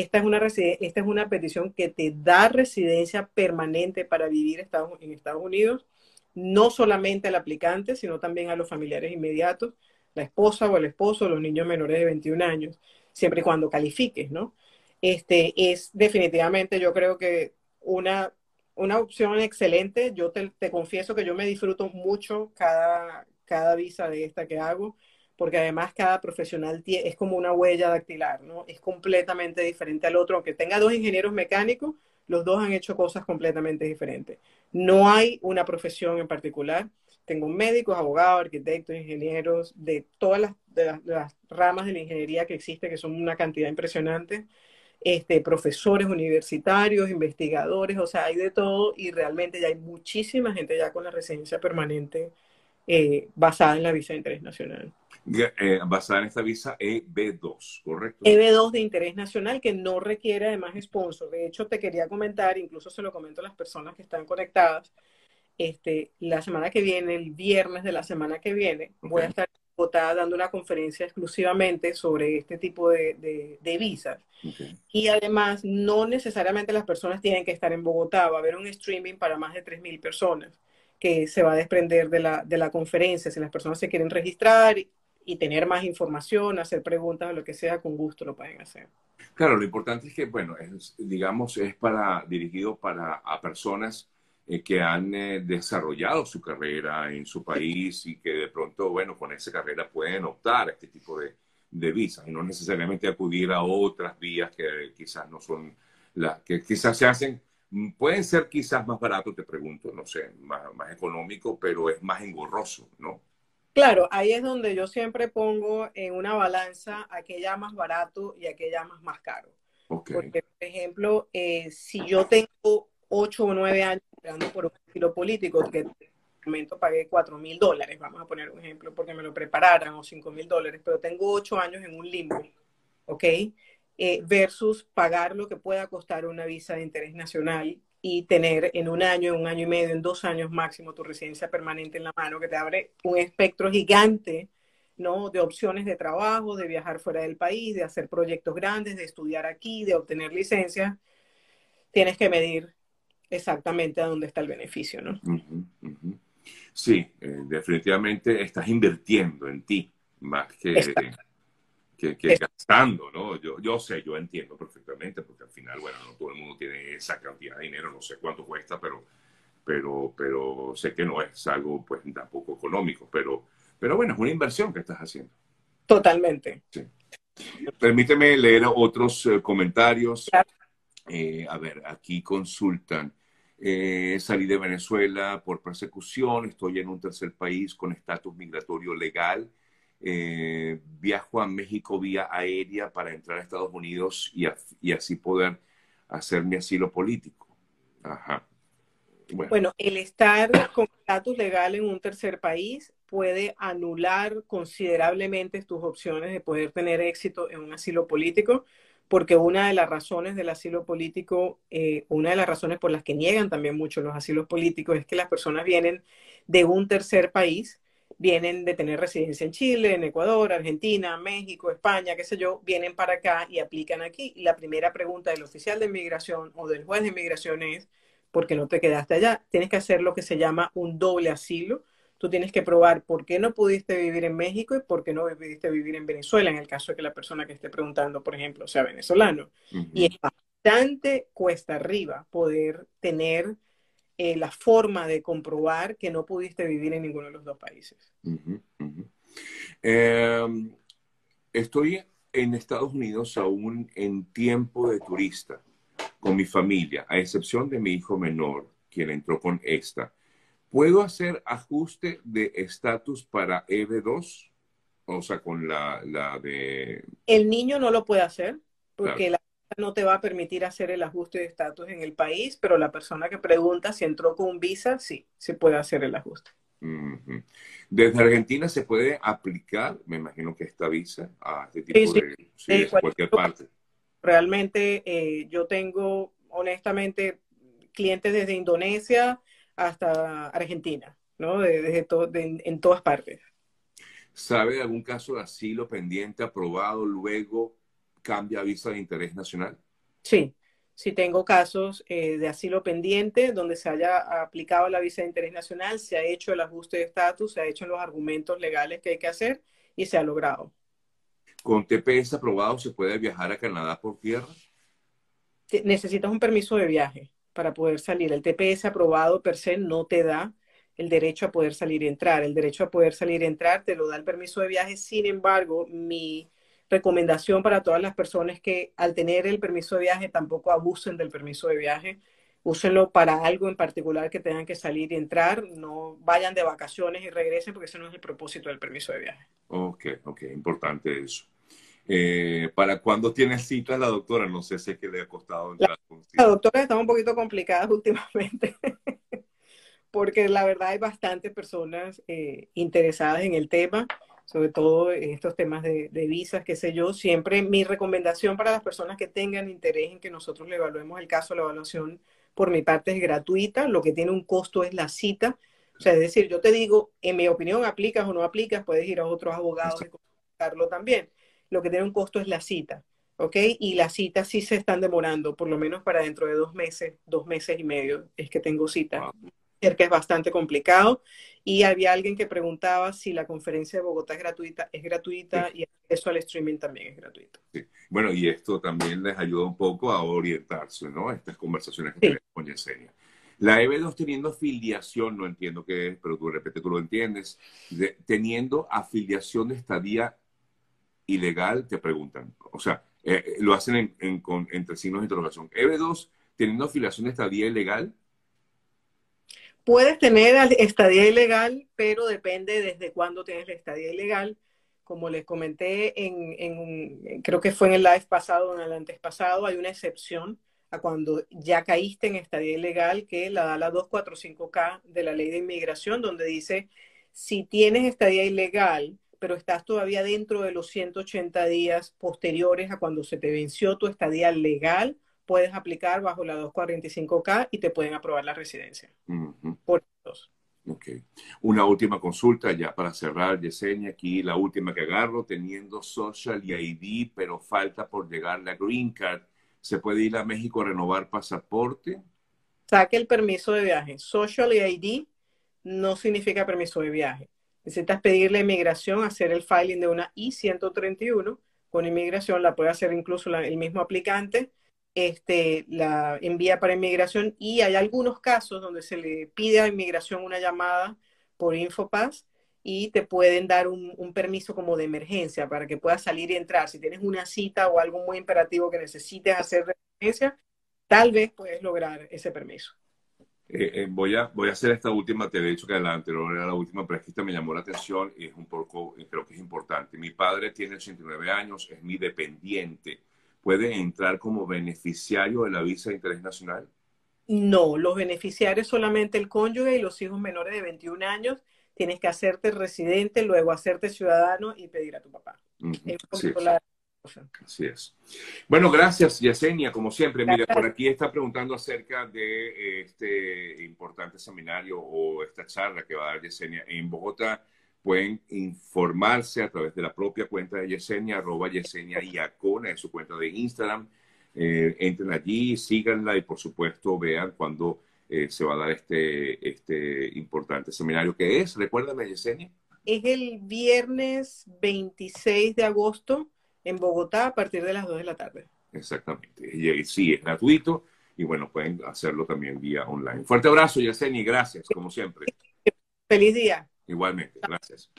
esta es una, esta es una petición que te da residencia permanente para vivir en Estados Unidos, no solamente al aplicante, sino también a los familiares inmediatos, la esposa o el esposo, los niños menores de 21 años, siempre y cuando califiques, ¿no? Este es definitivamente, yo creo que una, una opción excelente. Yo te, te confieso que yo me disfruto mucho cada, cada visa de esta que hago porque además cada profesional es como una huella dactilar, ¿no? Es completamente diferente al otro, aunque tenga dos ingenieros mecánicos, los dos han hecho cosas completamente diferentes. No hay una profesión en particular. Tengo médicos, abogados, arquitectos, ingenieros, de todas las, las, ramas de la ingeniería que existe, que son una cantidad impresionante, este, profesores universitarios, investigadores, o sea, hay de todo y realmente ya hay muchísima gente ya con la residencia permanente eh, basada en la visa de interés nacional. Eh, basada en esta visa EB2, ¿correcto? EB2 de interés nacional que no requiere además sponsor. De hecho, te quería comentar, incluso se lo comento a las personas que están conectadas, este, la semana que viene, el viernes de la semana que viene, voy a estar Bogotá dando una conferencia exclusivamente sobre este tipo de, de, visas. Y además, no necesariamente las personas tienen que estar en Bogotá, va a haber un streaming para más de 3.000 personas que se va a desprender de la, de la conferencia. Si las personas se quieren registrar y, tener más información, hacer preguntas o lo que sea, con gusto lo pueden hacer. Claro, lo importante es que, bueno, es, digamos, es para, dirigido para a personas eh, que han eh, desarrollado su carrera en su país y que de pronto, bueno, con esa carrera pueden optar a este tipo de, de visas y no necesariamente acudir a otras vías que quizás no son las que quizás se hacen pueden ser quizás más baratos, te pregunto, no sé, más, más económico, pero es más engorroso, ¿no? Claro, ahí es donde yo siempre pongo en una balanza aquella más barato y aquella más más caro. Porque, por ejemplo, eh, si yo tengo ocho o nueve años esperando por un estilo político, que en este momento pagué cuatro mil dólares, vamos a poner un ejemplo, porque me lo prepararan, o cinco mil dólares, pero tengo ocho años en un limbo, ¿ok? Eh, versus pagar lo que pueda costar una visa de interés nacional y tener en un año, en un año y medio, en dos años máximo tu residencia permanente en la mano, que te abre un espectro gigante ¿no? de opciones de trabajo, de viajar fuera del país, de hacer proyectos grandes, de estudiar aquí, de obtener licencia. Tienes que medir exactamente a dónde está el beneficio, ¿no? Sí, eh, definitivamente estás invirtiendo en ti más que que, gastando, ¿no? Yo, yo sé, yo entiendo perfectamente, porque al final, bueno, no todo el mundo tiene esa cantidad de dinero, no sé cuánto cuesta, pero, pero, pero sé que no es algo, pues, tampoco económico, pero, pero bueno, es una inversión que estás haciendo. Totalmente. Sí. Permíteme leer otros eh, comentarios. Eh, a ver, aquí consultan. Eh, salí de Venezuela por persecución, estoy en un tercer país con estatus migratorio legal eh, viajo a México vía aérea para entrar a Estados Unidos y, así poder hacer mi asilo político. Bueno. el estar con estatus legal en un tercer país puede anular considerablemente tus opciones de poder tener éxito en un asilo político, porque una de las razones del asilo político, eh, una de las razones por las que niegan también mucho los asilos políticos es que las personas vienen de un tercer país vienen de tener residencia en Chile, en Ecuador, Argentina, México, España, qué sé yo, vienen para acá y aplican aquí. Y la primera pregunta del oficial de inmigración o del juez de inmigración es, ¿por qué no te quedaste allá? Tienes que hacer lo que se llama un doble asilo. Tú tienes que probar por qué no pudiste vivir en México y por qué no pudiste vivir en Venezuela, en el caso de que la persona que esté preguntando, por ejemplo, sea venezolano. Y es bastante cuesta arriba poder tener eh, la forma de comprobar que no pudiste vivir en ninguno de los dos países. Em, estoy en Estados Unidos aún en tiempo de turista con mi familia, a excepción de mi hijo menor, quien entró con esta. ¿Puedo hacer ajuste de estatus para EB2? O sea, con la, de... El niño no lo puede hacer porque la no te va a permitir hacer el ajuste de estatus en el país, pero la persona que pregunta si entró con un visa, sí, se puede hacer el ajuste. Desde Argentina se puede aplicar, me imagino que esta visa a este tipo de sí, cualquier, parte. Realmente eh, yo tengo, honestamente, clientes desde Indonesia hasta Argentina, ¿no? Desde en todas partes. ¿Sabe de algún caso de asilo pendiente aprobado luego cambia a visa de interés nacional? Sí, si tengo casos eh, de asilo pendiente donde se haya aplicado la visa de interés nacional, se ha hecho el ajuste de estatus, se ha hecho los argumentos legales que hay que hacer y se ha logrado. ¿Con TPS aprobado se puede viajar a Canadá por tierra? Necesitas un permiso de viaje para poder salir. El TPS aprobado per se no te da el derecho a poder salir y entrar. El derecho a poder salir y entrar te lo da el permiso de viaje. Sin embargo, mi recomendación para todas las personas que al tener el permiso de viaje tampoco abusen del permiso de viaje. Úsenlo para algo en particular que tengan que salir y entrar. No vayan de vacaciones y regresen porque ese no es el propósito del permiso de viaje. Ok, ok, importante eso. Eh, ¿Para cuándo tiene cita la doctora? No sé si es que le ha costado entrar. La, la doctora está un poquito complicada últimamente porque la verdad hay bastantes personas eh, interesadas en el tema sobre todo en estos temas de, visas, qué sé yo. Siempre mi recomendación para las personas que tengan interés en que nosotros le evaluemos el caso, la evaluación por mi parte es gratuita, lo que tiene un costo es la cita. O sea, es decir, yo te digo, en mi opinión, aplicas o no aplicas, puedes ir a otros abogados y consultarlo también. Lo que tiene un costo es la cita, ¿ok? Y las citas sí se están demorando, por lo menos para dentro de dos meses, dos meses y medio es que tengo cita que es bastante complicado. Y había alguien que preguntaba si la conferencia de Bogotá es gratuita. Es gratuita y eso al streaming también es gratuito. Bueno, y esto también les ayuda un poco a orientarse, ¿no? Estas conversaciones que tenemos con Yesenia. La EB2 teniendo afiliación, no entiendo qué es, pero tú repete, tú lo entiendes, teniendo afiliación de estadía ilegal, te preguntan. O sea, eh, lo hacen en, con, entre signos de interrogación. EB2 teniendo afiliación de estadía ilegal, Puedes tener estadía ilegal, pero depende desde cuándo tienes la estadía ilegal. Como les comenté, en, creo que fue en el live pasado o en el antes pasado, hay una excepción a cuando ya caíste en estadía ilegal, que la da la 245K de la ley de inmigración, donde dice, si tienes estadía ilegal, pero estás todavía dentro de los 180 días posteriores a cuando se te venció tu estadía legal, puedes aplicar bajo la 245K y te pueden aprobar la residencia. Por dos. Ok. Una última consulta ya para cerrar, Yesenia, aquí la última que agarro, teniendo social y ID, pero falta por llegar la green card, ¿se puede ir a México a renovar pasaporte? Saque el permiso de viaje. Social y ID no significa permiso de viaje. Necesitas pedirle a inmigración, hacer el filing de una I-131 con inmigración, la puede hacer incluso el mismo aplicante este, la envía para inmigración y hay algunos casos donde se le pide a inmigración una llamada por Infopass y te pueden dar un, permiso como de emergencia para que puedas salir y entrar. Si tienes una cita o algo muy imperativo que necesites hacer de emergencia, tal vez puedes lograr ese permiso. Eh, eh, voy, a, voy a hacer esta última, te he dicho que la anterior era la última, pero esta me llamó la atención y es un poco, creo que es importante. Mi padre tiene 89 años, es mi dependiente puede entrar como beneficiario de la visa de interés nacional? No, los beneficiarios solamente el cónyuge y los hijos menores de 21 años. Tienes que hacerte residente, luego hacerte ciudadano y pedir a tu papá. Así, es. Bueno, gracias, Yesenia, como siempre. Mira, por aquí está preguntando acerca de este importante seminario o esta charla que va a dar Yesenia en Bogotá pueden informarse a través de la propia cuenta de Yesenia, arroba Yesenia Iacona, en su cuenta de Instagram. Eh, entren allí, síganla y por supuesto vean cuando eh, se va a dar este, este importante seminario. ¿Qué es? Recuérdame, Yesenia. Es el viernes 26 de agosto en Bogotá a partir de las 2 de la tarde. Exactamente. Y, sí, es gratuito y bueno, pueden hacerlo también vía online. Fuerte abrazo, Yesenia, y gracias, como siempre. Feliz día. Igualmente, gracias.